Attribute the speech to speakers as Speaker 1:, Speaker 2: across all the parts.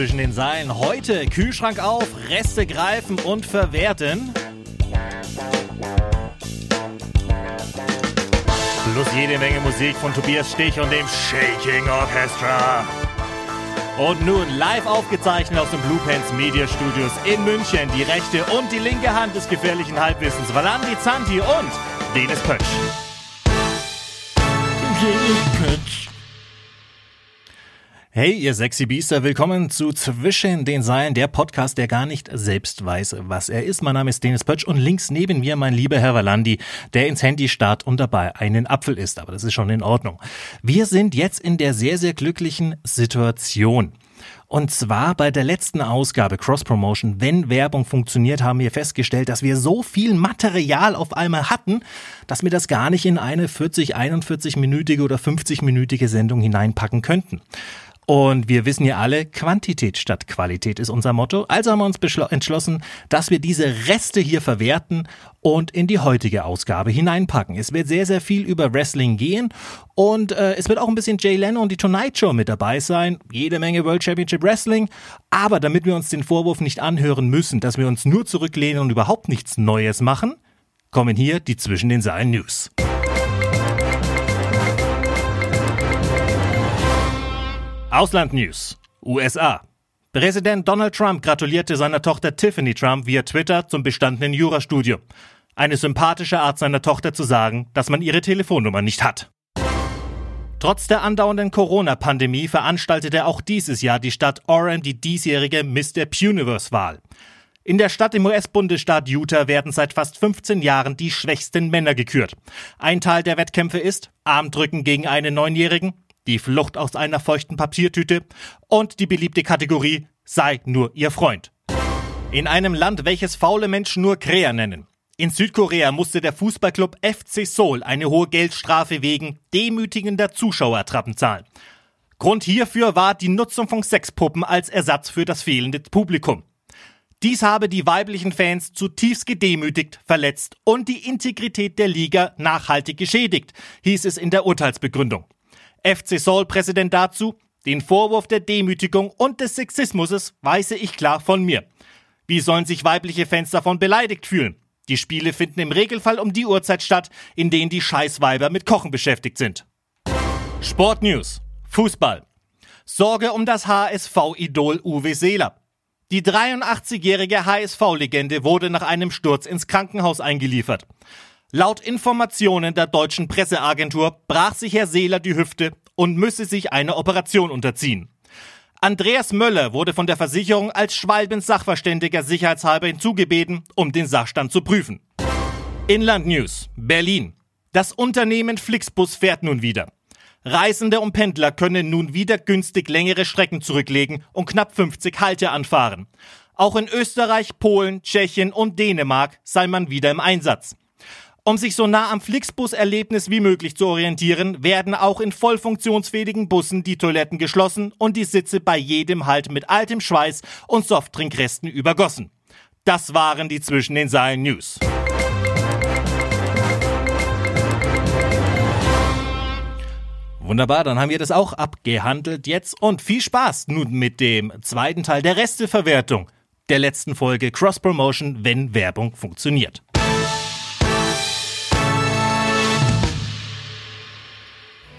Speaker 1: zwischen den Seilen. Heute Kühlschrank auf, Reste greifen und verwerten. Plus jede Menge Musik von Tobias Stich und dem Shaking Orchestra. Und nun live aufgezeichnet aus den Blue Pants Media Studios in München die rechte und die linke Hand des gefährlichen Halbwissens Valandi Zanti und Dennis Pötsch. Hey, ihr sexy Biester, willkommen zu Zwischen den Seilen, der Podcast, der gar nicht selbst weiß, was er ist. Mein Name ist Dennis Pötsch und links neben mir mein lieber Herr Valandi, der ins Handy starrt und dabei einen Apfel isst, aber das ist schon in Ordnung. Wir sind jetzt in der sehr, sehr glücklichen Situation. Und zwar bei der letzten Ausgabe Cross Promotion, wenn Werbung funktioniert, haben wir festgestellt, dass wir so viel Material auf einmal hatten, dass wir das gar nicht in eine 40, 41-minütige oder 50-minütige Sendung hineinpacken könnten. Und wir wissen ja alle, Quantität statt Qualität ist unser Motto. Also haben wir uns entschlossen, dass wir diese Reste hier verwerten und in die heutige Ausgabe hineinpacken. Es wird sehr, sehr viel über Wrestling gehen und äh, es wird auch ein bisschen Jay Leno und die Tonight Show mit dabei sein. Jede Menge World Championship Wrestling. Aber damit wir uns den Vorwurf nicht anhören müssen, dass wir uns nur zurücklehnen und überhaupt nichts Neues machen, kommen hier die Zwischen den Seilen News. Ausland News. USA. Präsident Donald Trump gratulierte seiner Tochter Tiffany Trump via Twitter zum bestandenen Jurastudium. Eine sympathische Art seiner Tochter zu sagen, dass man ihre Telefonnummer nicht hat. Trotz der andauernden Corona-Pandemie veranstaltete auch dieses Jahr die Stadt Orem die diesjährige Mr. Universe-Wahl. In der Stadt im US-Bundesstaat Utah werden seit fast 15 Jahren die schwächsten Männer gekürt. Ein Teil der Wettkämpfe ist Armdrücken gegen einen Neunjährigen, die Flucht aus einer feuchten Papiertüte und die beliebte Kategorie Sei nur ihr Freund. In einem Land, welches faule Menschen nur Kräher nennen. In Südkorea musste der Fußballclub FC Seoul eine hohe Geldstrafe wegen demütigender Zuschauertrappen zahlen. Grund hierfür war die Nutzung von Sexpuppen als Ersatz für das fehlende Publikum. Dies habe die weiblichen Fans zutiefst gedemütigt, verletzt und die Integrität der Liga nachhaltig geschädigt, hieß es in der Urteilsbegründung. FC Seoul-Präsident dazu, den Vorwurf der Demütigung und des Sexismus weise ich klar von mir. Wie sollen sich weibliche Fans davon beleidigt fühlen? Die Spiele finden im Regelfall um die Uhrzeit statt, in denen die Scheißweiber mit Kochen beschäftigt sind. Sport News. Fußball. Sorge um das HSV-Idol Uwe Seeler. Die 83-jährige HSV-Legende wurde nach einem Sturz ins Krankenhaus eingeliefert. Laut Informationen der deutschen Presseagentur brach sich Herr Seeler die Hüfte und müsse sich einer Operation unterziehen. Andreas Möller wurde von der Versicherung als Schwalbens Sachverständiger sicherheitshalber hinzugebeten, um den Sachstand zu prüfen. Inland News. Berlin. Das Unternehmen Flixbus fährt nun wieder. Reisende und Pendler können nun wieder günstig längere Strecken zurücklegen und knapp 50 Halte anfahren. Auch in Österreich, Polen, Tschechien und Dänemark sei man wieder im Einsatz. Um sich so nah am Flixbus-Erlebnis wie möglich zu orientieren, werden auch in voll funktionsfähigen Bussen die Toiletten geschlossen und die Sitze bei jedem Halt mit altem Schweiß und Softtrinkresten übergossen. Das waren die zwischen den Seilen News. Wunderbar, dann haben wir das auch abgehandelt jetzt und viel Spaß nun mit dem zweiten Teil der Resteverwertung der letzten Folge Cross Promotion, wenn Werbung funktioniert.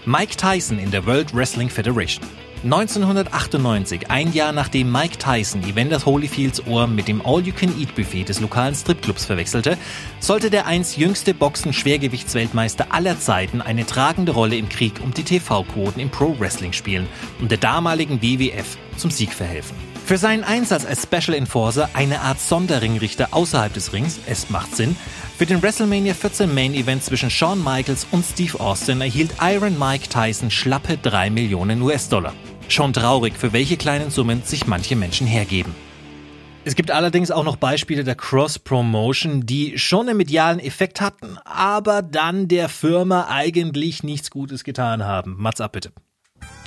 Speaker 1: Mike Tyson in der World Wrestling Federation. 1998, ein Jahr nachdem Mike Tyson Evander Holyfields Ohr mit dem All-You-Can-Eat-Buffet des lokalen Stripclubs verwechselte, sollte der einst jüngste Boxen-Schwergewichtsweltmeister aller Zeiten eine tragende Rolle im Krieg um die TV-Quoten im Pro-Wrestling spielen und der damaligen WWF zum Sieg verhelfen. Für seinen Einsatz als Special Enforcer, eine Art Sonderringrichter außerhalb des Rings, es macht Sinn, für den WrestleMania 14 Main Event zwischen Shawn Michaels und Steve Austin erhielt Iron Mike Tyson schlappe 3 Millionen US-Dollar. Schon traurig, für welche kleinen Summen sich manche Menschen hergeben. Es gibt allerdings auch noch Beispiele der Cross-Promotion, die schon einen medialen Effekt hatten, aber dann der Firma eigentlich nichts Gutes getan haben. Mats ab bitte.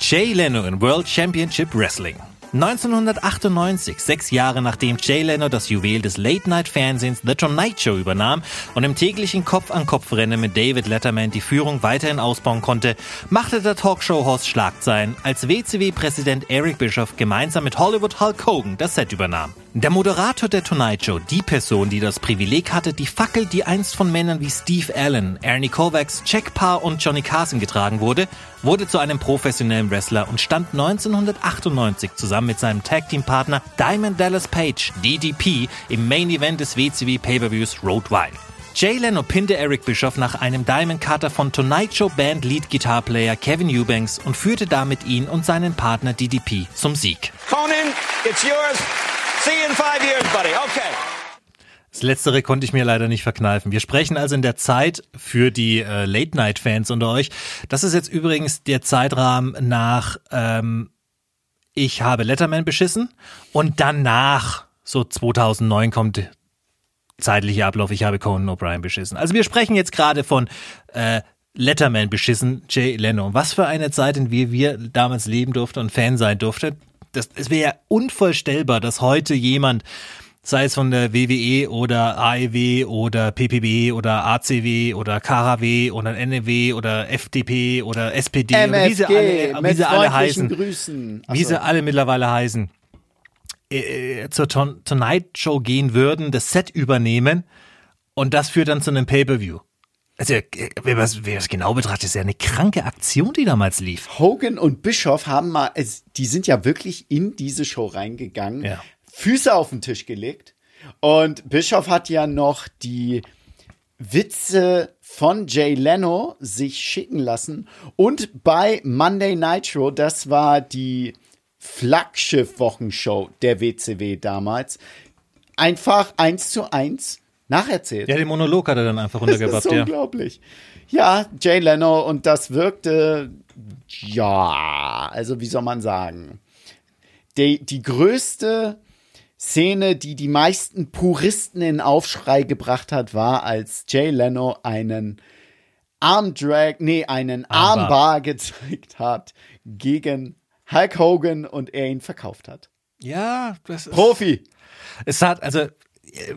Speaker 1: Jay Leno in World Championship Wrestling. 1998, sechs Jahre nachdem Jay Leno das Juwel des Late-Night-Fernsehens The Tonight Show übernahm und im täglichen Kopf-an-Kopf-Rennen mit David Letterman die Führung weiterhin ausbauen konnte, machte der Talkshow-Host Schlagzeilen, als WCW-Präsident Eric Bischoff gemeinsam mit Hollywood Hulk Hogan das Set übernahm. Der Moderator der Tonight Show, die Person, die das Privileg hatte, die Fackel, die einst von Männern wie Steve Allen, Ernie Kovacs, Jack Parr und Johnny Carson getragen wurde, wurde zu einem professionellen Wrestler und stand 1998 zusammen mit seinem Tag-Team-Partner Diamond Dallas Page, DDP, im Main Event des WCW Pay-Per-Views Road Wild. Jay Leno pinnte Eric Bischoff nach einem Diamond Cutter von Tonight Show Band Lead Guitar Player Kevin Eubanks und führte damit ihn und seinen Partner DDP zum Sieg. Conan, it's yours. See you in five years, buddy. Okay. Das Letztere konnte ich mir leider nicht verkneifen. Wir sprechen also in der Zeit für die äh, Late-Night-Fans unter euch. Das ist jetzt übrigens der Zeitrahmen nach ähm, Ich habe Letterman beschissen und danach, so 2009, kommt zeitlicher Ablauf, ich habe Conan O'Brien beschissen. Also wir sprechen jetzt gerade von äh, Letterman beschissen, Jay Leno. Was für eine Zeit, in der wir damals leben durften und Fan sein durften das, es wäre ja unvorstellbar, dass heute jemand, sei es von der WWE oder AEW oder PPB oder ACW oder KHW oder NEW oder FDP oder SPD,
Speaker 2: MFG,
Speaker 1: wie sie alle, wie sie alle heißen,
Speaker 2: Grüßen.
Speaker 1: wie sie alle mittlerweile heißen, äh, zur Ton Tonight Show gehen würden, das Set übernehmen und das führt dann zu einem Pay-per-View. Also, wer das, wer das genau betrachtet, ist ja eine kranke Aktion, die damals lief.
Speaker 2: Hogan und Bischoff haben mal, die sind ja wirklich in diese Show reingegangen, ja. Füße auf den Tisch gelegt. Und Bischoff hat ja noch die Witze von Jay Leno sich schicken lassen. Und bei Monday Nitro, das war die Flaggschiff-Wochenshow der WCW damals, einfach eins zu eins nacherzählt.
Speaker 1: Ja, den Monolog hat er dann einfach runtergebappt,
Speaker 2: das ist ja. unglaublich. Ja, Jay Leno und das wirkte, ja, also wie soll man sagen, die, die größte Szene, die die meisten Puristen in Aufschrei gebracht hat, war, als Jay Leno einen Armdrag, nee, einen Armbar, Armbar gezeigt hat gegen Hulk Hogan und er ihn verkauft hat.
Speaker 1: Ja, das ist.
Speaker 2: Profi.
Speaker 1: Es hat, also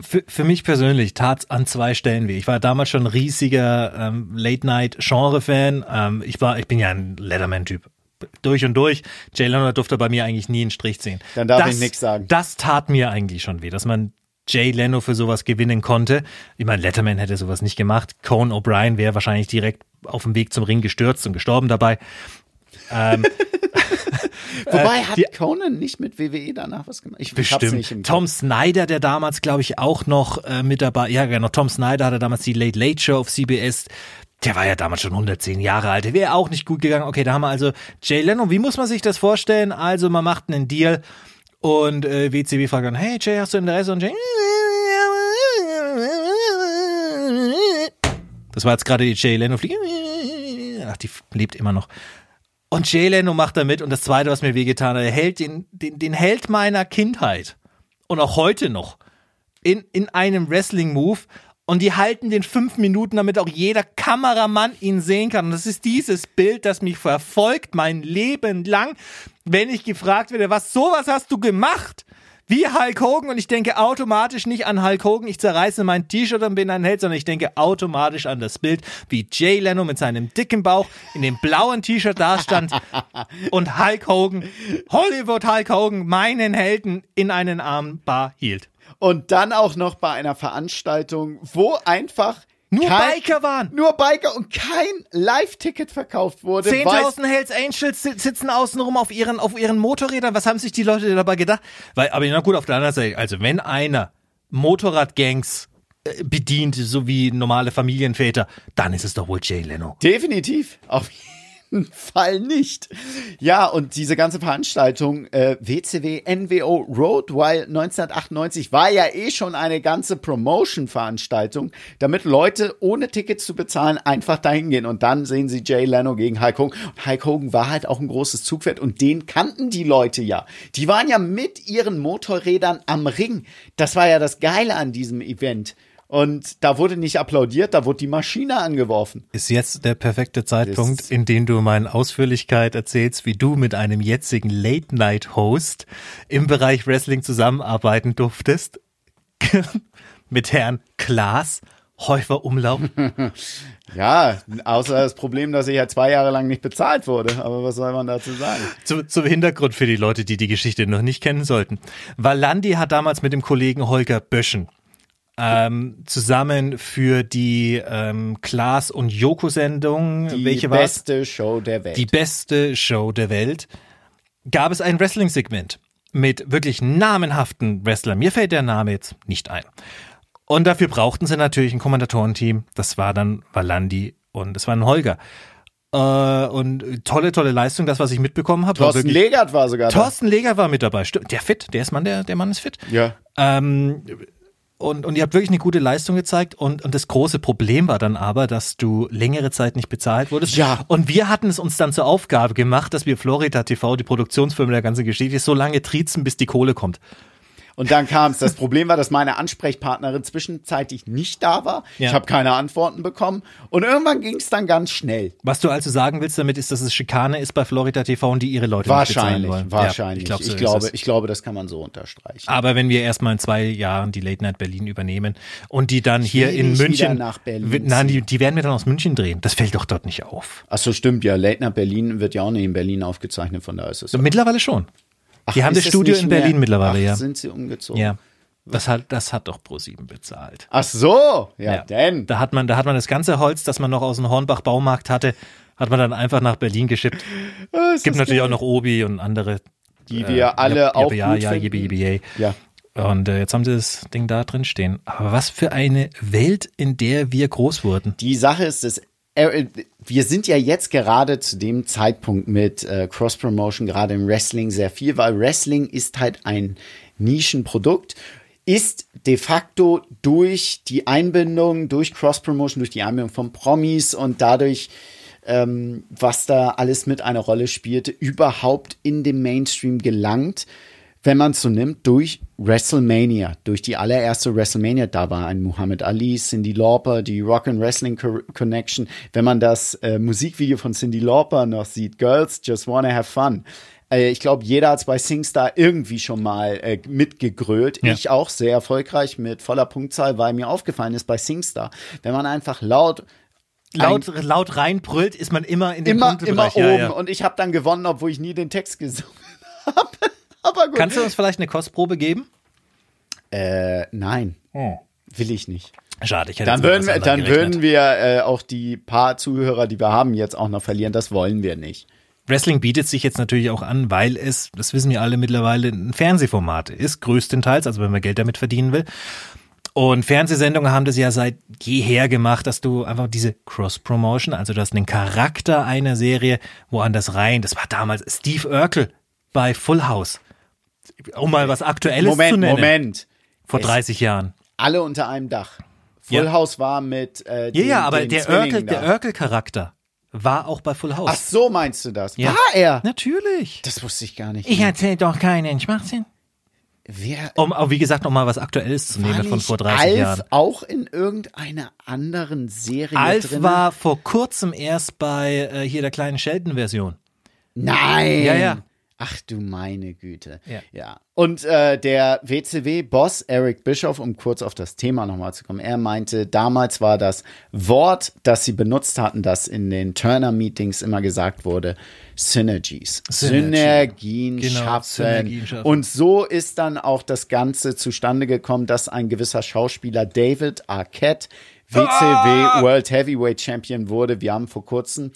Speaker 1: für, für mich persönlich tat an zwei Stellen weh. Ich war damals schon ein riesiger ähm, Late-Night-Genre-Fan. Ähm, ich war, ich bin ja ein Letterman-Typ. Durch und durch. Jay Leno durfte bei mir eigentlich nie einen Strich ziehen.
Speaker 2: Dann darf das, ich nichts sagen.
Speaker 1: Das tat mir eigentlich schon weh, dass man Jay Leno für sowas gewinnen konnte. Ich meine, Letterman hätte sowas nicht gemacht. Conan O'Brien wäre wahrscheinlich direkt auf dem Weg zum Ring gestürzt und gestorben dabei. Ähm,
Speaker 2: Wobei, äh, hat die, Conan nicht mit WWE danach was gemacht?
Speaker 1: Ich bestimmt. Nicht im Tom Snyder, der damals, glaube ich, auch noch äh, mit dabei, ja genau, Tom Snyder hatte damals die Late Late Show auf CBS. Der war ja damals schon 110 Jahre alt. Der wäre auch nicht gut gegangen. Okay, da haben wir also Jay Leno. Wie muss man sich das vorstellen? Also, man macht einen Deal und äh, WCW fragt dann, hey Jay, hast du Interesse? Und Jay, das war jetzt gerade die Jay Leno. Ach, die lebt immer noch. Und Jay Leno macht da mit. Und das zweite, was mir wehgetan hat, er hält den, den, den Held meiner Kindheit. Und auch heute noch. In, in einem Wrestling-Move. Und die halten den fünf Minuten, damit auch jeder Kameramann ihn sehen kann. Und das ist dieses Bild, das mich verfolgt mein Leben lang, wenn ich gefragt werde, was sowas hast du gemacht? Wie Hulk Hogan und ich denke automatisch nicht an Hulk Hogan, ich zerreiße mein T-Shirt und bin ein Held, sondern ich denke automatisch an das Bild, wie Jay Leno mit seinem dicken Bauch in dem blauen T-Shirt dastand und Hulk Hogan, Hollywood Hulk Hogan, meinen Helden in einen Armbar hielt.
Speaker 2: Und dann auch noch bei einer Veranstaltung, wo einfach
Speaker 1: nur kein, Biker waren.
Speaker 2: Nur Biker und kein Live-Ticket verkauft wurde.
Speaker 1: 10.000 Hells Angels sitzen außenrum auf ihren, auf ihren Motorrädern. Was haben sich die Leute dabei gedacht? Weil, aber na gut, auf der anderen Seite, also wenn einer Motorradgangs äh, bedient, so wie normale Familienväter, dann ist es doch wohl Jay Leno.
Speaker 2: Definitiv. Auf jeden Fall nicht. Ja, und diese ganze Veranstaltung äh, WCW NWO Road Wild 1998 war ja eh schon eine ganze Promotion-Veranstaltung, damit Leute ohne Tickets zu bezahlen einfach dahin gehen. Und dann sehen sie Jay Leno gegen Hulk Hogan. Und Hulk Hogan war halt auch ein großes Zugpferd und den kannten die Leute ja. Die waren ja mit ihren Motorrädern am Ring. Das war ja das Geile an diesem Event. Und da wurde nicht applaudiert, da wurde die Maschine angeworfen.
Speaker 1: Ist jetzt der perfekte Zeitpunkt, in dem du in Ausführlichkeit erzählst, wie du mit einem jetzigen Late-Night-Host im Bereich Wrestling zusammenarbeiten durftest. mit Herrn Klaas Häufer Umlauf.
Speaker 2: Ja, außer das Problem, dass ich ja zwei Jahre lang nicht bezahlt wurde. Aber was soll man dazu sagen?
Speaker 1: Zu, zum Hintergrund für die Leute, die die Geschichte noch nicht kennen sollten. Valandi hat damals mit dem Kollegen Holger Böschen ähm, zusammen für die ähm, Klaas und Joko-Sendung, welche war
Speaker 2: Die beste Show der Welt.
Speaker 1: Die beste Show der Welt. Gab es ein Wrestling-Segment mit wirklich namenhaften Wrestlern. Mir fällt der Name jetzt nicht ein. Und dafür brauchten sie natürlich ein Kommandatorenteam. Das war dann Valandi und es war ein Holger. Äh, und tolle, tolle Leistung, das, was ich mitbekommen habe.
Speaker 2: Thorsten Legert war sogar
Speaker 1: Thorsten Legert war mit dabei. Der fit, der ist Mann, der, der Mann ist fit.
Speaker 2: Ja.
Speaker 1: Ähm, und, und ihr habt wirklich eine gute Leistung gezeigt. Und, und das große Problem war dann aber, dass du längere Zeit nicht bezahlt wurdest.
Speaker 2: Ja.
Speaker 1: Und wir hatten es uns dann zur Aufgabe gemacht, dass wir Florida TV, die Produktionsfirma der ganzen Geschichte, so lange triezen, bis die Kohle kommt.
Speaker 2: Und dann kam es. Das Problem war, dass meine Ansprechpartnerin zwischenzeitlich nicht da war.
Speaker 1: Ja.
Speaker 2: Ich habe keine Antworten bekommen. Und irgendwann ging es dann ganz schnell.
Speaker 1: Was du also sagen willst damit, ist, dass es Schikane ist bei Florida TV und die ihre Leute nicht
Speaker 2: Wahrscheinlich,
Speaker 1: wollen.
Speaker 2: wahrscheinlich.
Speaker 1: Ja, ich, glaub, so
Speaker 2: ich, glaube, ich glaube, das kann man so unterstreichen.
Speaker 1: Aber wenn wir erstmal in zwei Jahren die Late Night Berlin übernehmen und die dann hier in
Speaker 2: nicht
Speaker 1: München,
Speaker 2: nach Berlin
Speaker 1: nein, die, die werden wir dann aus München drehen. Das fällt doch dort nicht auf.
Speaker 2: Ach so, stimmt ja. Late Night Berlin wird ja auch nicht in Berlin aufgezeichnet, von daher ist es.
Speaker 1: Mittlerweile schon.
Speaker 2: Ach,
Speaker 1: die haben das Studio in Berlin
Speaker 2: mehr?
Speaker 1: mittlerweile,
Speaker 2: Ach,
Speaker 1: ja.
Speaker 2: Sind sie umgezogen?
Speaker 1: Ja. Das hat, das hat doch Pro7 bezahlt.
Speaker 2: Ach so, ja, denn.
Speaker 1: Da hat man, da hat man das ganze Holz, das man noch aus dem Hornbach Baumarkt hatte, hat man dann einfach nach Berlin geschippt.
Speaker 2: Ah,
Speaker 1: Es gibt natürlich auch noch Obi und andere.
Speaker 2: Die wir alle auch
Speaker 1: ja,
Speaker 2: gut
Speaker 1: ja,
Speaker 2: finden.
Speaker 1: yay.
Speaker 2: Ja.
Speaker 1: Und äh, jetzt haben sie das Ding da drin stehen. Aber was für eine Welt, in der wir groß wurden.
Speaker 2: Die Sache ist, dass äh, wir sind ja jetzt gerade zu dem Zeitpunkt mit äh, Cross-Promotion, gerade im Wrestling, sehr viel, weil Wrestling ist halt ein Nischenprodukt, ist de facto durch die Einbindung, durch Cross-Promotion, durch die Einbindung von Promis und dadurch, ähm, was da alles mit einer Rolle spielte, überhaupt in den Mainstream gelangt wenn man es so nimmt, durch WrestleMania, durch die allererste WrestleMania, da war ein Muhammad Ali, Cindy Lauper, die Rock and Wrestling Co Connection. Wenn man das äh, Musikvideo von Cindy Lauper noch sieht, Girls Just Wanna Have Fun. Äh, ich glaube, jeder hat bei SingStar irgendwie schon mal äh, mitgegrölt.
Speaker 1: Ja.
Speaker 2: Ich auch sehr erfolgreich mit voller Punktzahl, weil mir aufgefallen ist bei SingStar, wenn man einfach laut
Speaker 1: Laut, laut reinbrüllt, ist man immer in dem
Speaker 2: immer, immer
Speaker 1: Punktebereich.
Speaker 2: oben
Speaker 1: Ja, ja.
Speaker 2: und ich habe dann gewonnen, obwohl ich nie den Text gesungen habe. Aber gut.
Speaker 1: Kannst du uns vielleicht eine Kostprobe geben?
Speaker 2: äh, nein, will ich nicht.
Speaker 1: Schade, ich hätte
Speaker 2: Dann würden wir, dann
Speaker 1: gerechnet.
Speaker 2: würden wir äh, auch die paar Zuhörer, die wir haben, jetzt auch noch verlieren. Das wollen wir nicht.
Speaker 1: Wrestling bietet sich jetzt natürlich auch an, weil es, das wissen wir alle mittlerweile, ein Fernsehformat ist, größtenteils, also wenn man Geld damit verdienen will. Und Fernsehsendungen haben das ja seit jeher gemacht, dass du einfach diese Cross-Promotion, also du hast einen Charakter einer Serie woanders rein. Das war damals Steve Urkel bei Full House. Um mal was Aktuelles zu
Speaker 2: Moment,
Speaker 1: nennen.
Speaker 2: Moment.
Speaker 1: Vor
Speaker 2: Es-
Speaker 1: 30 Jahren.
Speaker 2: Alle unter einem Dach. Full
Speaker 1: Ja.
Speaker 2: House war mit äh,
Speaker 1: Ja,
Speaker 2: den,
Speaker 1: ja, aber
Speaker 2: den
Speaker 1: der Urkel-Charakter war auch bei Full House.
Speaker 2: Ach so, meinst du das?
Speaker 1: Ja.
Speaker 2: War er?
Speaker 1: Natürlich.
Speaker 2: Das wusste ich gar nicht.
Speaker 1: Ich erzähl doch keinen Schwachsinn.
Speaker 2: Wer
Speaker 1: Um, aber wie gesagt, um mal was Aktuelles zu nehmen von vor 30
Speaker 2: Alf
Speaker 1: Jahren.
Speaker 2: auch in irgendeiner anderen Serie
Speaker 1: Alf
Speaker 2: drin?
Speaker 1: war vor kurzem erst bei äh, hier der kleinen Sheldon-Version.
Speaker 2: Nein.
Speaker 1: Ja, ja.
Speaker 2: Ach du meine Güte.
Speaker 1: Ja.
Speaker 2: ja. Und äh, der WCW-Boss Eric Bischoff, um kurz auf das Thema nochmal zu kommen, er meinte, damals war das Wort, das sie benutzt hatten, das in den Turner-Meetings immer gesagt wurde, Synergies.
Speaker 1: Synergy.
Speaker 2: Synergien
Speaker 1: Genau,
Speaker 2: schaffen.
Speaker 1: Synergien schaffen.
Speaker 2: Und so ist dann auch das Ganze zustande gekommen, dass ein gewisser Schauspieler David Arquette WCW
Speaker 1: Ah!
Speaker 2: World Heavyweight Champion wurde. Wir haben vor kurzem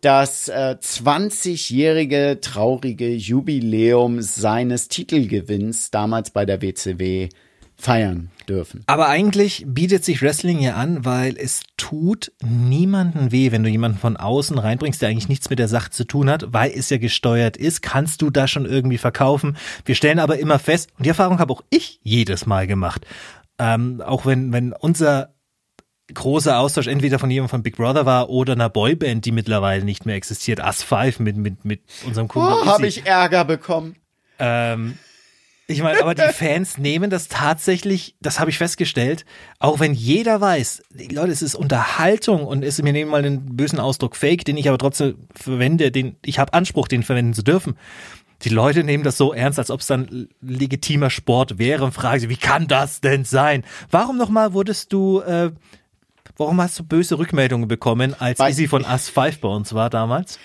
Speaker 2: das äh, 20-jährige traurige Jubiläum seines Titelgewinns damals bei der WCW feiern dürfen.
Speaker 1: Aber eigentlich bietet sich Wrestling ja an, weil es tut niemanden weh, wenn du jemanden von außen reinbringst, der eigentlich nichts mit der Sache zu tun hat, weil es ja gesteuert ist, kannst du das schon irgendwie verkaufen. Wir stellen aber immer fest, und die Erfahrung habe auch ich jedes Mal gemacht, ähm, auch wenn, wenn unser großer Austausch entweder von jemandem von Big Brother war oder einer Boyband, die mittlerweile nicht mehr existiert, Us 5 mit, mit, mit unserem Kumpel.
Speaker 2: Oh, habe ich Ärger bekommen.
Speaker 1: Ähm, Ich meine, aber die Fans nehmen das tatsächlich, das habe ich festgestellt, auch wenn jeder weiß, Leute, es ist Unterhaltung und es, wir nehmen mal den bösen Ausdruck Fake, den ich aber trotzdem verwende, den ich habe Anspruch, den verwenden zu dürfen. Die Leute nehmen das so ernst, als ob es dann legitimer Sport wäre und fragen sich, wie kann das denn sein? Warum nochmal wurdest du, äh, warum hast du böse Rückmeldungen bekommen, als
Speaker 2: Weil-
Speaker 1: Izzy von Us 5 bei uns war damals?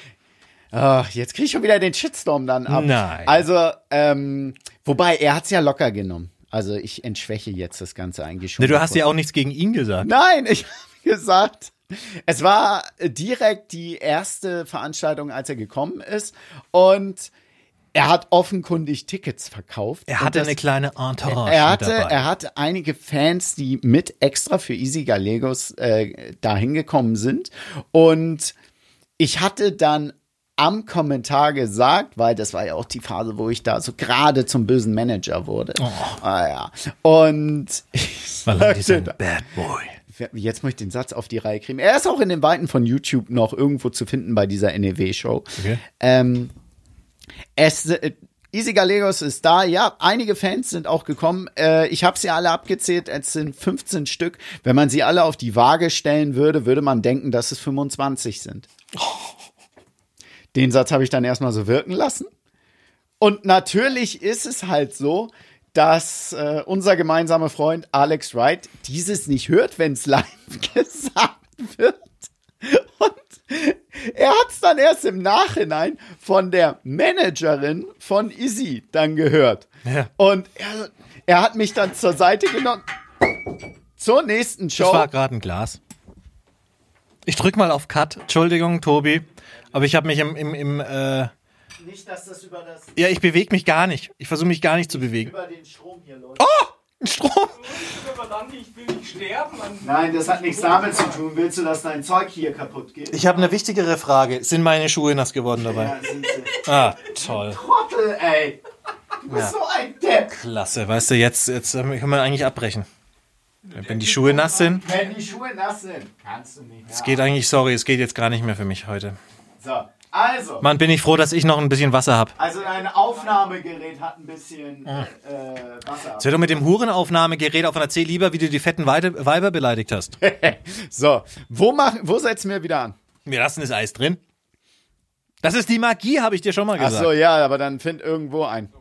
Speaker 2: Ach, jetzt krieg ich schon wieder den Shitstorm dann ab.
Speaker 1: Nein.
Speaker 2: Also, ähm, wobei, er hat's ja locker genommen. Also ich entschwäche jetzt das Ganze eigentlich schon.
Speaker 1: Ne, du hast ja auch nichts gegen ihn gesagt.
Speaker 2: Nein, ich habe gesagt, es war direkt die erste Veranstaltung, als er gekommen ist. Und er hat offenkundig Tickets verkauft.
Speaker 1: Er hatte
Speaker 2: das-
Speaker 1: eine kleine Entourage
Speaker 2: er hatte,
Speaker 1: dabei.
Speaker 2: er hatte einige Fans, die mit extra für Easy Gallegos äh, da hingekommen sind. Und ich hatte dann am Kommentar gesagt, weil das war ja auch die Phase, wo ich da so gerade zum bösen Manager wurde. Ah, ja. Und ich
Speaker 1: Weil er ist ein Bad Boy.
Speaker 2: jetzt möchte ich den Satz auf die Reihe kriegen. Er ist auch in den Weiten von YouTube noch irgendwo zu finden bei dieser NEW-Show.
Speaker 1: Okay.
Speaker 2: Ähm, es, äh, Easy Gallegos ist da. Ja, einige Fans sind auch gekommen. Äh, ich habe sie alle abgezählt. Es sind 15 Stück. Wenn man sie alle auf die Waage stellen würde, würde man denken, dass es 25 sind. Den Satz habe ich dann erstmal so wirken lassen. Und natürlich ist es halt so, dass äh, unser gemeinsamer Freund Alex Wright dieses nicht hört, wenn es live gesagt wird. Und er hat es dann erst im Nachhinein von der Managerin von Izzy dann gehört.
Speaker 1: Ja.
Speaker 2: Und er, er hat mich dann zur Seite genommen. Zur nächsten Show.
Speaker 1: Das war gerade ein Glas. Ich drück mal auf Cut. Entschuldigung, Tobi. Aber ich habe mich im, im, im äh,
Speaker 2: nicht, dass das über, das,
Speaker 1: ja, ich bewege mich gar nicht. Ich versuche mich gar nicht zu bewegen.
Speaker 2: über den Strom hier läuft.
Speaker 1: Ein Strom.
Speaker 3: Verdammt, ich will nicht sterben. An
Speaker 2: Nein, das hat nichts damit zu tun. Willst du, dass dein Zeug hier kaputt geht?
Speaker 1: Ich habe eine wichtigere Frage. Sind meine Schuhe nass geworden dabei?
Speaker 2: Ja, sind sie.
Speaker 1: Ah, toll.
Speaker 2: Trottel, ey. Du bist so ein Depp.
Speaker 1: Klasse. Weißt du, jetzt, jetzt ähm, können wir eigentlich abbrechen. Wenn die Schuhe nass sind,
Speaker 2: Wenn die Schuhe nass sind, kannst du nicht mehr.
Speaker 1: es geht eigentlich, sorry, es geht jetzt gar nicht mehr für mich heute.
Speaker 2: So, also.
Speaker 1: Mann, bin ich froh, dass ich noch ein bisschen Wasser habe.
Speaker 2: Also dein Aufnahmegerät hat ein bisschen äh, Wasser.
Speaker 1: Jetzt hör doch mit dem Hurenaufnahmegerät auf und erzähl lieber, wie du die fetten Weide, Weiber beleidigt hast.
Speaker 2: So, wo, mach, wo setzen wir wieder an?
Speaker 1: Wir lassen das Eis drin. Das ist die Magie, habe ich dir schon mal
Speaker 2: Ach
Speaker 1: gesagt.
Speaker 2: so, ja, aber dann find irgendwo ein.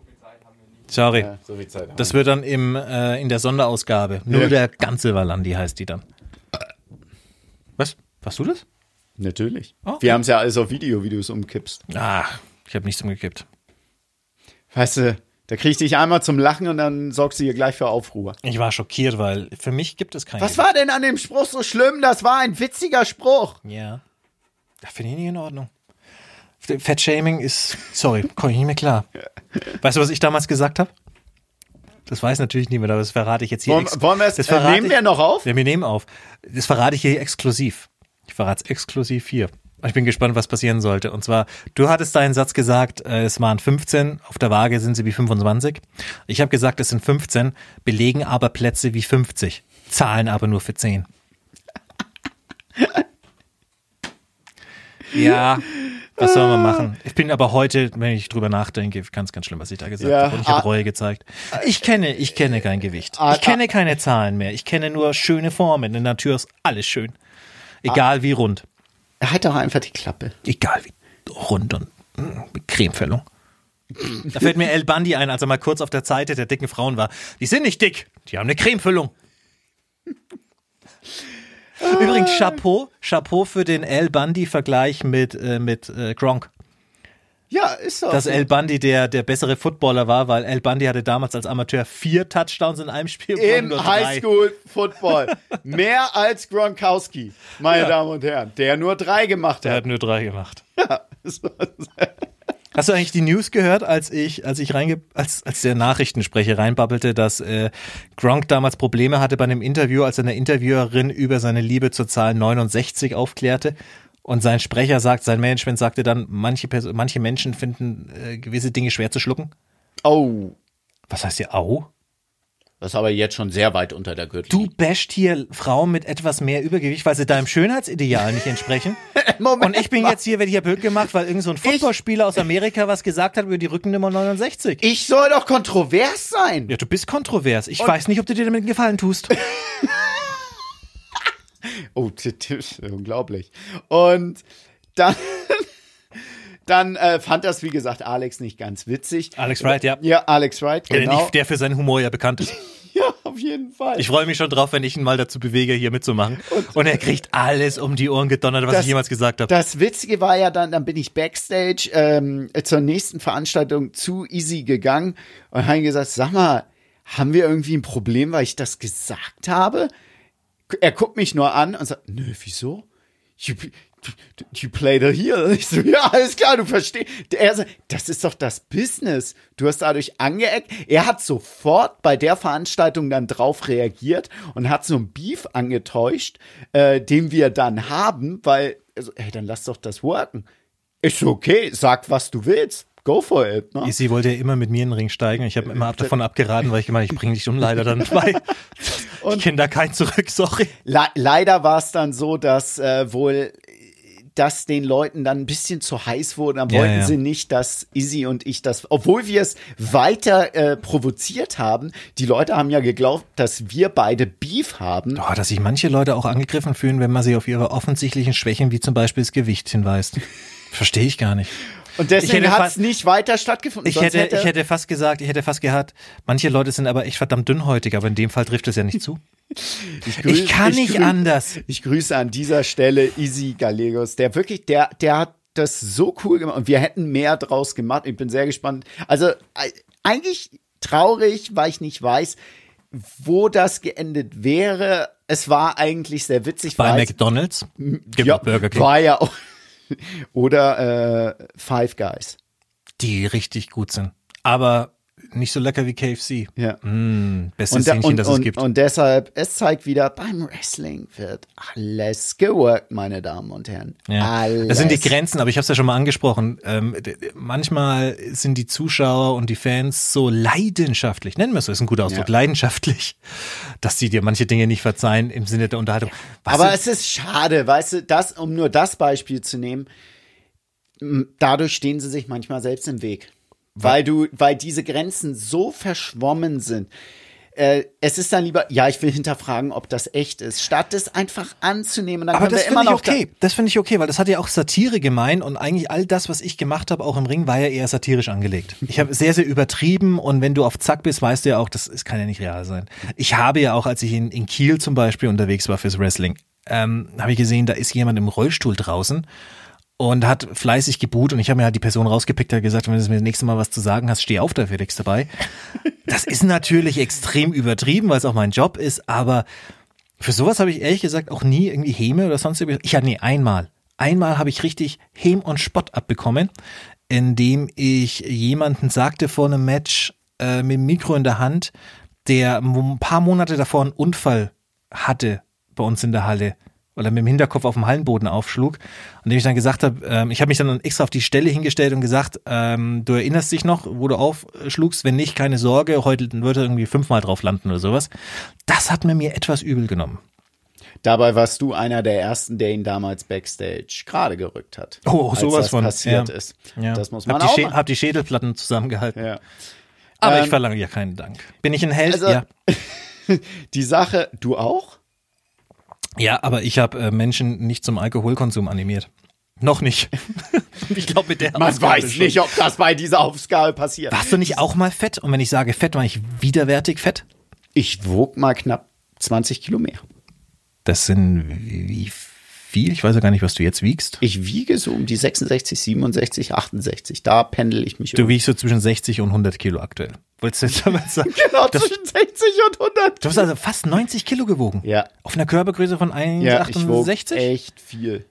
Speaker 1: Sorry.
Speaker 2: Ja, so viel Zeit. haben
Speaker 1: Das wird dann im, äh, in der Sonderausgabe. Nur
Speaker 2: Ja.
Speaker 1: der ganze Valandi heißt die dann. Was? Warst du das?
Speaker 2: Natürlich.
Speaker 1: Oh.
Speaker 2: Wir haben es ja alles auf Video, wie du es umkippst.
Speaker 1: Ah, ich habe nichts umgekippt.
Speaker 2: Weißt du, da krieg ich dich einmal zum Lachen und dann sorgst du hier gleich für Aufruhr.
Speaker 1: Ich war schockiert, weil für mich gibt es keinen.
Speaker 2: Was war denn an dem Spruch so schlimm? Das war ein witziger Spruch.
Speaker 1: Ja. Das finde ich nicht in Ordnung. Fettshaming ist, sorry, komme ich nicht mehr klar. Weißt du, was ich damals gesagt habe? Das weiß natürlich niemand, aber das verrate ich jetzt hier.
Speaker 2: Wollen, wollen wir es,
Speaker 1: das
Speaker 2: äh, nehmen
Speaker 1: ich-
Speaker 2: wir noch auf?
Speaker 1: Ja, wir nehmen auf. Das verrate ich hier exklusiv. Ich verrate es exklusiv hier. Ich bin gespannt, was passieren sollte. Und zwar, du hattest deinen Satz gesagt, äh, es waren 15, auf der Waage sind sie wie 25. Ich habe gesagt, es sind 15, belegen aber Plätze wie 50, zahlen aber nur für 10. Ja, was soll man machen? Ich bin aber heute, wenn ich drüber nachdenke, ganz, ganz schlimm, was ich da gesagt
Speaker 2: Ja,
Speaker 1: habe. Und ich habe
Speaker 2: ah-
Speaker 1: Reue gezeigt. Ich kenne, ich kenne kein Gewicht.
Speaker 2: Ah,
Speaker 1: Ich kenne keine Zahlen mehr. Ich kenne nur schöne Formen. In der Natur ist alles schön. Egal wie rund.
Speaker 2: Halt doch einfach die Klappe.
Speaker 1: Egal wie rund und mit Cremefüllung. Da fällt mir El Bandi ein, als er mal kurz auf der Seite der dicken Frauen war. Die sind nicht dick, die haben eine Cremefüllung. Übrigens, Chapeau, Chapeau für den El Bandi-Vergleich mit, äh, mit äh, Gronk.
Speaker 2: Ja, ist so.
Speaker 1: Dass El Bandi der, der bessere Footballer war, weil El Bandi hatte damals als Amateur vier Touchdowns in einem Spiel.
Speaker 2: Im. Highschool-Football. Mehr als Gronkowski, meine
Speaker 1: Ja.
Speaker 2: Damen und Herren, der nur drei gemacht
Speaker 1: Der
Speaker 2: hat.
Speaker 1: hat nur drei gemacht.
Speaker 2: So.
Speaker 1: Hast du eigentlich die News gehört, als ich, als ich reinge, als, als der Nachrichtensprecher reinbabbelte, dass äh, Gronk damals Probleme hatte bei einem Interview, als eine Interviewerin über seine Liebe zur Zahl 69 aufklärte und sein Sprecher sagt, sein Management sagte dann, manche, Perso manche Menschen finden äh, gewisse Dinge schwer zu schlucken.
Speaker 2: Oh.
Speaker 1: Was heißt hier au?
Speaker 2: Das ist aber jetzt schon sehr weit unter der
Speaker 1: Du
Speaker 2: Gürtellinie.
Speaker 1: basht hier Frauen mit etwas mehr Übergewicht, weil sie deinem Schönheitsideal nicht entsprechen.
Speaker 2: Moment
Speaker 1: Und ich bin jetzt hier, werde hier blöd gemacht, weil irgend so ein Footballspieler aus Amerika was gesagt hat über die Rückennummer 69.
Speaker 2: Ich soll doch kontrovers sein.
Speaker 1: Ja, du bist kontrovers. Ich weiß nicht, ob du dir damit einen Gefallen tust.
Speaker 2: Oh, unglaublich. Und dann, dann äh, fand das, wie gesagt, Alex nicht ganz witzig.
Speaker 1: Alex Wright, ja.
Speaker 2: Ja, Alex Wright,
Speaker 1: Der,
Speaker 2: genau.
Speaker 1: der für seinen Humor ja bekannt ist.
Speaker 2: Ja, auf jeden Fall.
Speaker 1: Ich freue mich schon drauf, wenn ich ihn mal dazu bewege, hier mitzumachen. Und, er kriegt alles um die Ohren gedonnert, was
Speaker 2: Das-
Speaker 1: ich jemals gesagt habe.
Speaker 2: Das Witzige war ja dann, dann bin ich backstage ähm, zur nächsten Veranstaltung zu Easy gegangen und habe ihm gesagt, sag mal, haben wir irgendwie ein Problem, weil ich das gesagt habe? Er guckt mich nur an und sagt, nö, wieso? You, you play the heel. Ich so, ja, alles klar, du verstehst. Er so, das ist doch das Business. Du hast dadurch angeeckt. Er hat sofort bei der Veranstaltung dann drauf reagiert und hat so ein Beef angetäuscht, äh, den wir dann haben, weil, also, hey, dann lass doch das worken. Ist so, okay, sag, was du willst. Go for it. Ne?
Speaker 1: Sie wollte ja immer mit mir in den Ring steigen. Ich habe immer ab davon abgeraten, weil ich gemeint, ich bringe dich um leider dann bei. Ich kenne da keinen zurück, sorry.
Speaker 2: Le leider war es dann so, dass äh, wohl das den Leuten dann ein bisschen zu heiß wurde. Dann
Speaker 1: Ja,
Speaker 2: wollten
Speaker 1: ja.
Speaker 2: sie nicht, dass Izzy und ich das, obwohl wir es weiter äh, provoziert haben. Die Leute haben ja geglaubt, dass wir beide Beef haben.
Speaker 1: Oh, dass sich manche Leute auch angegriffen fühlen, wenn man sie auf ihre offensichtlichen Schwächen, wie zum Beispiel das Gewicht, hinweist. Verstehe ich gar nicht.
Speaker 2: Und
Speaker 1: Ich
Speaker 2: deswegen
Speaker 1: hätte
Speaker 2: hat es nicht weiter stattgefunden.
Speaker 1: Ich
Speaker 2: Sonst
Speaker 1: hätte, ich hätte fast gesagt, ich hätte fast gehabt, manche Leute sind aber echt verdammt dünnhäutig, aber in dem Fall trifft es ja nicht zu.
Speaker 2: grüß-
Speaker 1: Ich kann nicht
Speaker 2: grüß-
Speaker 1: anders.
Speaker 2: Ich grüße an dieser Stelle Izzy Gallegos, der wirklich, der, der hat das so cool gemacht und wir hätten mehr draus gemacht. Ich bin sehr gespannt. Also eigentlich traurig, weil ich nicht weiß, wo das geendet wäre. Es war eigentlich sehr witzig.
Speaker 1: Bei McDonalds gibt
Speaker 2: ja,
Speaker 1: Burger King,
Speaker 2: war ja auch. Oder äh, Five Guys.
Speaker 1: die richtig gut sind. Aber nicht so lecker wie KFC.
Speaker 2: Ja.
Speaker 1: Mm, bestes
Speaker 2: da-
Speaker 1: Hähnchen, das
Speaker 2: und,
Speaker 1: es gibt.
Speaker 2: und deshalb, es zeigt wieder, beim Wrestling wird alles geworkt, meine Damen und Herren.
Speaker 1: Ja.
Speaker 2: Alles.
Speaker 1: Das sind die Grenzen, aber ich habe es ja schon mal angesprochen. Ähm, manchmal sind die Zuschauer und die Fans so leidenschaftlich, nennen wir es so, ist ein guter Ausdruck,
Speaker 2: Ja.
Speaker 1: leidenschaftlich, dass sie dir manche Dinge nicht verzeihen im Sinne der Unterhaltung. Was
Speaker 2: Aber
Speaker 1: sind-
Speaker 2: es ist schade, weißt du, das, um nur das Beispiel zu nehmen, dadurch stehen sie sich manchmal selbst im Weg. Weil du, weil diese Grenzen so verschwommen sind. Äh, es ist dann lieber, ja, ich will hinterfragen, ob das echt ist, statt es einfach anzunehmen. Dann
Speaker 1: aber das finde ich okay. Das finde ich okay, weil das hat ja auch Satire gemeint und eigentlich all das, was ich gemacht habe, auch im Ring, war ja eher satirisch angelegt. Ich habe sehr, sehr übertrieben und wenn du auf Zack bist, weißt du ja auch, das, das kann ja nicht real sein. Ich habe ja auch, als ich in, in Kiel zum Beispiel unterwegs war fürs Wrestling, ähm, habe ich gesehen, da ist jemand im Rollstuhl draußen und hat fleißig gebuht und ich habe mir halt die Person rausgepickt, hat gesagt, wenn du mir das nächste Mal was zu sagen hast, steh auf, da Felix dabei. Das ist natürlich extrem übertrieben, weil es auch mein Job ist, aber für sowas habe ich ehrlich gesagt auch nie irgendwie Häme oder sonst irgendwie. Ich ja, nee, einmal. Einmal habe ich richtig Häm und Spott abbekommen, indem ich jemanden sagte vor einem Match äh, mit dem Mikro in der Hand, der ein paar Monate davor einen Unfall hatte bei uns in der Halle, weil er mit dem Hinterkopf auf dem Hallenboden aufschlug. Und dem ich dann gesagt habe, ähm, ich habe mich dann extra auf die Stelle hingestellt und gesagt, ähm, du erinnerst dich noch, wo du aufschlugst, wenn nicht, keine Sorge, heute wird er irgendwie fünfmal drauf landen oder sowas. Das hat mir mir etwas übel genommen.
Speaker 2: Dabei warst du einer der ersten, der ihn damals backstage gerade gerückt hat.
Speaker 1: Oh,
Speaker 2: als
Speaker 1: sowas
Speaker 2: das
Speaker 1: von.
Speaker 2: passiert
Speaker 1: Ja.
Speaker 2: ist.
Speaker 1: Ja.
Speaker 2: Das muss man
Speaker 1: hab
Speaker 2: auch
Speaker 1: die, hab die Schädelplatten zusammengehalten.
Speaker 2: Ja.
Speaker 1: Aber
Speaker 2: Ähm,
Speaker 1: ich verlange ja keinen Dank. Bin ich ein Held?
Speaker 2: Also-
Speaker 1: ja.
Speaker 2: Die Sache, du auch?
Speaker 1: Ja, aber ich habe äh, Menschen nicht zum Alkoholkonsum animiert. Noch nicht. ich glaube, mit der
Speaker 2: Man
Speaker 1: Aufgabe
Speaker 2: weiß
Speaker 1: schon.
Speaker 2: nicht, ob das bei dieser Aufgabe passiert.
Speaker 1: Warst du nicht auch mal fett? Und wenn ich sage fett, meine ich widerwärtig fett?
Speaker 2: Ich wog mal knapp 20 Kilo mehr.
Speaker 1: Das sind wie wie viel? Ich weiß ja gar nicht, was du jetzt wiegst.
Speaker 2: Ich wiege so um die 66, 67, 68. Da pendel ich mich
Speaker 1: Du
Speaker 2: um.
Speaker 1: wiegst so zwischen 60 und 100 Kilo aktuell. Wolltest du jetzt damit sagen?
Speaker 2: Genau,
Speaker 1: Das,
Speaker 2: zwischen 60 und 100.
Speaker 1: du hast also fast 90 Kilo gewogen.
Speaker 2: Ja.
Speaker 1: Auf einer Körpergröße von
Speaker 2: Ja, ich wog
Speaker 1: 1,68?
Speaker 2: echt viel.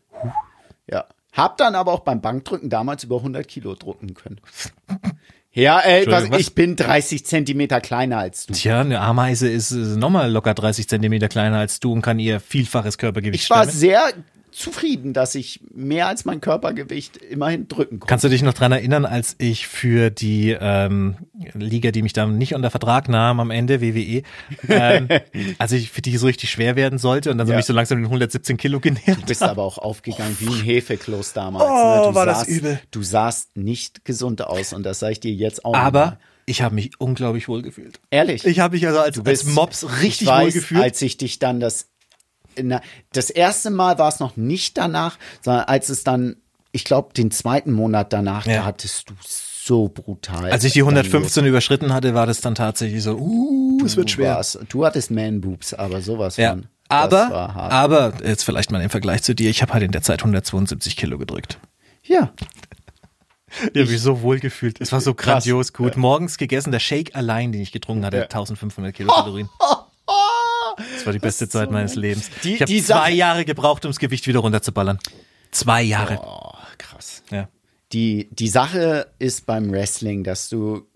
Speaker 2: Ja. Hab dann aber auch beim Bankdrücken damals über 100 Kilo drucken können. Ja, ey, was,
Speaker 1: was?
Speaker 2: ich bin 30 Zentimeter kleiner als du.
Speaker 1: Tja, eine Ameise ist, ist nochmal locker 30 Zentimeter kleiner als du und kann ihr vielfaches Körpergewicht
Speaker 2: Ich war
Speaker 1: stemmen.
Speaker 2: sehr zufrieden, dass ich mehr als mein Körpergewicht immerhin drücken konnte.
Speaker 1: Kannst du dich noch dran erinnern, als ich für die ähm, Liga, die mich dann nicht unter Vertrag nahm am Ende, WWE, ähm, als ich für die so richtig schwer werden sollte und dann so
Speaker 2: Ja.
Speaker 1: mich so langsam den 117 Kilo genährt
Speaker 2: Du bist aber auch aufgegangen wie ein Hefekloß damals.
Speaker 1: Oh,
Speaker 2: ne? du
Speaker 1: war das
Speaker 2: sahst,
Speaker 1: übel.
Speaker 2: Du sahst nicht gesund aus und das sage ich dir jetzt auch.
Speaker 1: Aber
Speaker 2: nochmal.
Speaker 1: ich habe mich unglaublich wohl gefühlt.
Speaker 2: ehrlich.
Speaker 1: Ich habe mich also als,
Speaker 2: Du bist-
Speaker 1: als Mops richtig
Speaker 2: ich weiß,
Speaker 1: wohl gefühlt.
Speaker 2: Als ich dich dann das, na, das erste Mal war es noch nicht danach, sondern als es dann, ich glaube, den zweiten Monat danach,
Speaker 1: Ja.
Speaker 2: da hattest du so brutal.
Speaker 1: als ich die
Speaker 2: dann
Speaker 1: 115 überschritten hatte, war das dann tatsächlich so, uh, es wird
Speaker 2: Du
Speaker 1: schwer.
Speaker 2: warst- Du hattest Man-Boobs, aber sowas
Speaker 1: Ja.
Speaker 2: von.
Speaker 1: Aber, aber, jetzt vielleicht mal im Vergleich zu dir, ich habe halt in der Zeit 172 Kilo gedrückt.
Speaker 2: ja.
Speaker 1: Ich habe mich so wohl gefühlt. Es war so
Speaker 2: Krass.
Speaker 1: grandios gut. Morgens gegessen, der Shake allein, den ich getrunken hatte,
Speaker 2: Ja.
Speaker 1: 1500 Kilokalorien. Das war die beste Zeit meines Lebens.
Speaker 2: Die-
Speaker 1: ich habe zwei
Speaker 2: Sache-
Speaker 1: Jahre gebraucht, ums Gewicht wieder runterzuballern. Zwei Jahre.
Speaker 2: Oh, krass.
Speaker 1: Ja.
Speaker 2: Die, die Sache ist beim Wrestling, dass du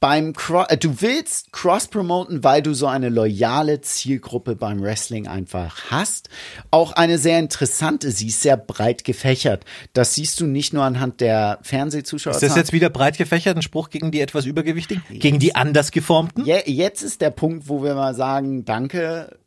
Speaker 2: beim Cro äh, du willst Cross promoten, weil du so eine loyale Zielgruppe beim Wrestling einfach hast. Auch eine sehr interessante, sie ist sehr breit gefächert. Das siehst du nicht nur anhand der Fernsehzuschauer.
Speaker 1: Ist das jetzt wieder breit gefächert, ein Spruch gegen die etwas Übergewichtigen? Gegen die anders geformten?
Speaker 2: Je, jetzt ist der Punkt, wo wir mal sagen, danke.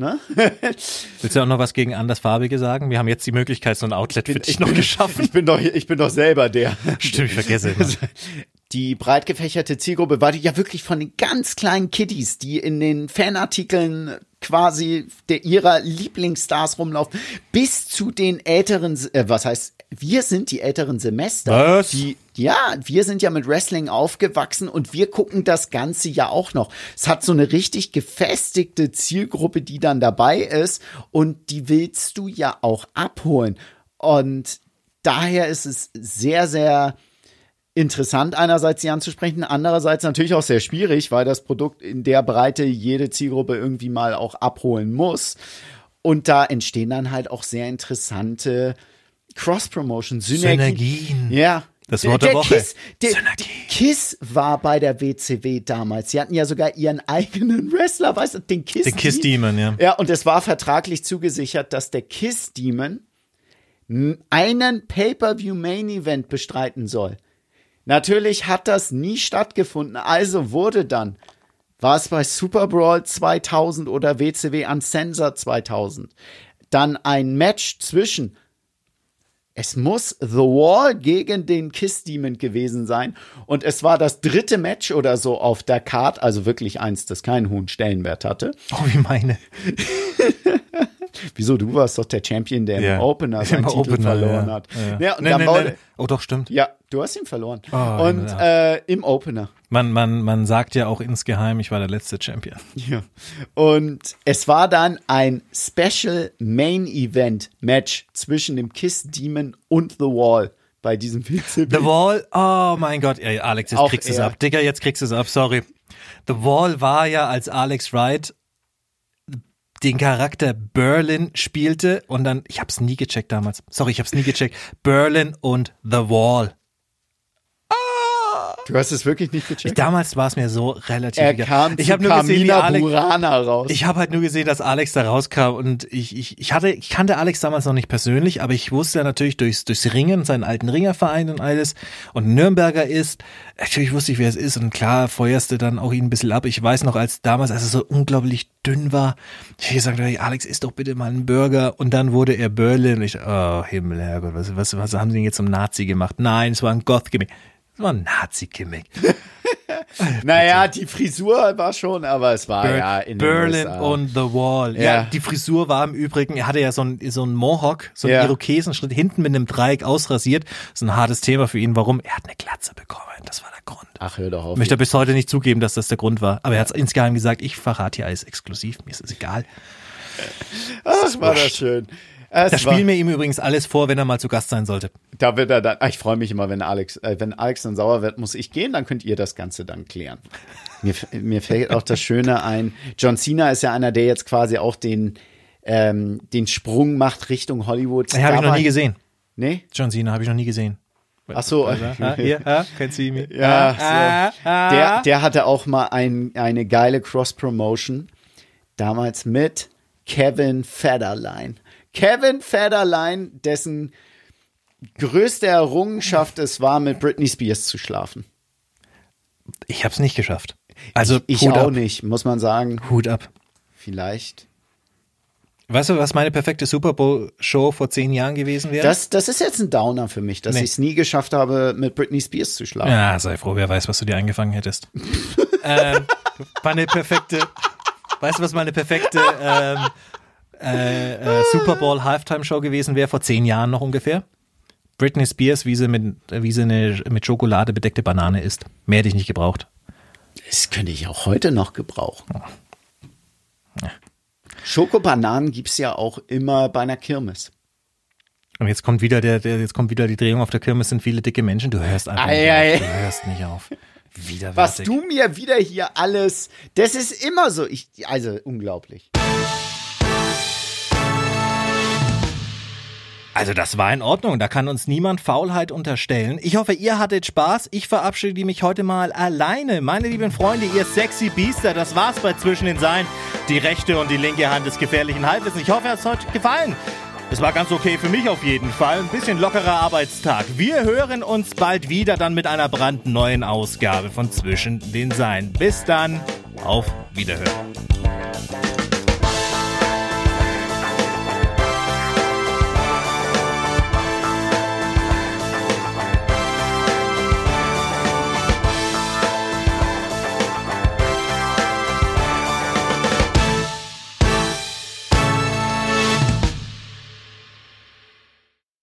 Speaker 2: Ne?
Speaker 1: Willst du auch noch was gegen andersfarbige sagen? Wir haben jetzt die Möglichkeit, so ein Outlet für dich noch geschaffen.
Speaker 2: Ich bin doch, ich bin doch selber der.
Speaker 1: Stimmt, ich vergesse immer.
Speaker 2: die breit gefächerte Zielgruppe war die ja wirklich von den ganz kleinen Kiddies, die in den Fanartikeln quasi der ihrer Lieblingsstars rumlaufen, bis zu den älteren, äh, was heißt, wir sind die älteren Semester.
Speaker 1: Was?
Speaker 2: Die, ja, wir sind ja mit Wrestling aufgewachsen und wir gucken das Ganze ja auch noch. Es hat so eine richtig gefestigte Zielgruppe, die dann dabei ist und die willst du ja auch abholen. Und daher ist es sehr, sehr interessant einerseits sie anzusprechen, andererseits natürlich auch sehr schwierig, weil das Produkt in der Breite jede Zielgruppe irgendwie mal auch abholen muss. Und da entstehen dann halt auch sehr interessante Cross-Promotion, Synergien.
Speaker 1: Synergien.
Speaker 2: Ja.
Speaker 1: Das Wort der Woche.
Speaker 2: Kiss, der,
Speaker 1: Synergie.
Speaker 2: Kiss war bei der WCW damals. Sie hatten ja sogar ihren eigenen Wrestler, weißt du, den Kiss.
Speaker 1: Den Kiss Demon, ja.
Speaker 2: Ja, und es war vertraglich zugesichert, dass der Kiss Demon einen Pay-per-view Main Event bestreiten soll. Natürlich hat das nie stattgefunden, also wurde dann, war es bei Super Brawl 2000 oder WCW Uncensored 2000, dann ein Match zwischen es muss The Wall gegen den Kiss Demon gewesen sein. Und es war das dritte Match oder so auf der Card, also wirklich eins, das keinen hohen Stellenwert hatte.
Speaker 1: Oh, wie meine.
Speaker 2: Wieso? Du warst doch der Champion, der
Speaker 1: Ja.
Speaker 2: im Opener seinen
Speaker 1: Im
Speaker 2: Titel
Speaker 1: Opener,
Speaker 2: verloren
Speaker 1: ja.
Speaker 2: hat.
Speaker 1: Ja.
Speaker 2: Ja, und
Speaker 1: Nee,
Speaker 2: dann
Speaker 1: nee, nee. Oh, doch, stimmt.
Speaker 2: ja, du hast ihn verloren.
Speaker 1: Oh,
Speaker 2: und
Speaker 1: ja.
Speaker 2: äh, im Opener.
Speaker 1: Man, man, man sagt ja auch insgeheim, ich war der letzte Champion.
Speaker 2: Ja. Und es war dann ein Special Main Event Match zwischen dem Kiss Demon und The Wall bei diesem WCW.
Speaker 1: The Wall, oh mein Gott, ey, Alex, jetzt
Speaker 2: Auch
Speaker 1: kriegst du es ab. Digga, jetzt kriegst du es ab, sorry. The Wall war ja, als Alex Wright den Charakter Berlin spielte und dann, ich hab's nie gecheckt damals. Sorry, ich hab's nie gecheckt. Berlin und The Wall.
Speaker 2: Du hast es wirklich nicht gecheckt.
Speaker 1: Damals war es mir so relativ
Speaker 2: er
Speaker 1: egal.
Speaker 2: kam
Speaker 1: ich habe nur gesehen, wie Alex,
Speaker 2: Burana raus.
Speaker 1: Ich habe halt nur gesehen, dass Alex da rauskam und ich, ich, ich hatte, ich kannte Alex damals noch nicht persönlich, aber ich wusste ja natürlich durchs, durchs Ringen, seinen alten Ringerverein und alles und Nürnberger ist, natürlich wusste ich, wer es ist und klar feuerste dann auch ihn ein bisschen ab. Ich weiß noch, als damals, als er so unglaublich dünn war, ich gesagt, Alex, isst doch bitte mal einen Burger und dann wurde er Berlin und ich, oh Himmel, Herrgott, was, was, was haben sie denn jetzt zum Nazi gemacht? Nein, es war ein Goth-Gimmick. War ein Nazi-Gimmick.
Speaker 2: naja, die Frisur war schon, aber es war
Speaker 1: Ber
Speaker 2: ja in
Speaker 1: Berlin und The Wall. Ja.
Speaker 2: Ja.
Speaker 1: die Frisur war im Übrigen, er hatte ja so ein, so Mohawk, so ein
Speaker 2: Ja.
Speaker 1: Irokesenschnitt, hinten mit einem Dreieck ausrasiert. Das ist ein hartes Thema für ihn. Warum? Er hat eine Glatze bekommen. Das war der Grund.
Speaker 2: Ach, hör doch auf.
Speaker 1: Möchte er bis heute nicht zugeben, dass das der Grund war. Aber er hat es insgeheim gesagt, ich verrate hier alles exklusiv. Mir ist es egal.
Speaker 2: Ach, war das schön. Es
Speaker 1: Das spielen wir ihm übrigens alles vor, wenn er mal zu Gast sein sollte.
Speaker 2: da wird er dann, ah, ich freue mich immer, wenn Alex, äh, wenn Alex dann sauer wird, muss ich gehen, dann könnt ihr das Ganze dann klären. Mir, mir fällt auch das Schöne ein. John Cena ist ja einer, der jetzt quasi auch den, ähm, den Sprung macht Richtung Hollywood.
Speaker 1: Den habe ich noch nie gesehen.
Speaker 2: Nee?
Speaker 1: John Cena habe ich noch nie gesehen.
Speaker 2: Ach so.
Speaker 1: Ah, hier, ah, kennst du ihn?
Speaker 2: Ja,
Speaker 1: ah, ah.
Speaker 2: Der, der hatte auch mal ein, eine geile Cross-Promotion. Damals mit Kevin Federline. Kevin Federline, dessen größte Errungenschaft es war, mit Britney Spears zu schlafen.
Speaker 1: Ich habe es nicht geschafft. Also
Speaker 2: Ich
Speaker 1: Hut
Speaker 2: auch
Speaker 1: ab.
Speaker 2: nicht, muss man sagen.
Speaker 1: Hut ab.
Speaker 2: Vielleicht.
Speaker 1: Weißt du, was meine perfekte Super Bowl Show vor zehn Jahren gewesen wäre?
Speaker 2: Das, das ist jetzt ein Downer für mich, dass
Speaker 1: Nee.
Speaker 2: ich es nie geschafft habe, mit Britney Spears zu schlafen.
Speaker 1: Ja, sei froh, wer weiß, was du dir eingefangen hättest. ähm, meine perfekte, weißt du, was meine perfekte ähm, äh, äh, Super Bowl Halftime Show gewesen wäre vor zehn Jahren noch ungefähr? Britney Spears, wie sie mit, wie sie eine mit Schokolade bedeckte Banane isst. Mehr hätte ich nicht gebraucht.
Speaker 2: Das könnte ich auch heute noch gebrauchen. Schokobananen gibt's ja auch immer bei einer Kirmes.
Speaker 1: Und jetzt kommt wieder der, der, jetzt kommt wieder die Drehung auf der Kirmes sind viele dicke Menschen. Du hörst einfach
Speaker 2: Ei,
Speaker 1: nicht
Speaker 2: ei.
Speaker 1: auf. Du hörst nicht auf. Widerwärtig.
Speaker 2: Was du mir wieder hier alles. Das ist immer so. Ich, also unglaublich.
Speaker 1: Also das war in Ordnung, da kann uns niemand Faulheit unterstellen. Ich hoffe, ihr hattet Spaß. Ich verabschiede mich heute mal alleine. Meine lieben Freunde, ihr sexy Biester, das war's bei Zwischen den Sein. Die rechte und die linke Hand des gefährlichen Halbwissens. Ich hoffe, es hat euch gefallen. Es war ganz okay für mich auf jeden Fall. Ein bisschen lockerer Arbeitstag. Wir hören uns bald wieder dann mit einer brandneuen Ausgabe von Zwischen den Sein. Bis dann, auf Wiederhören.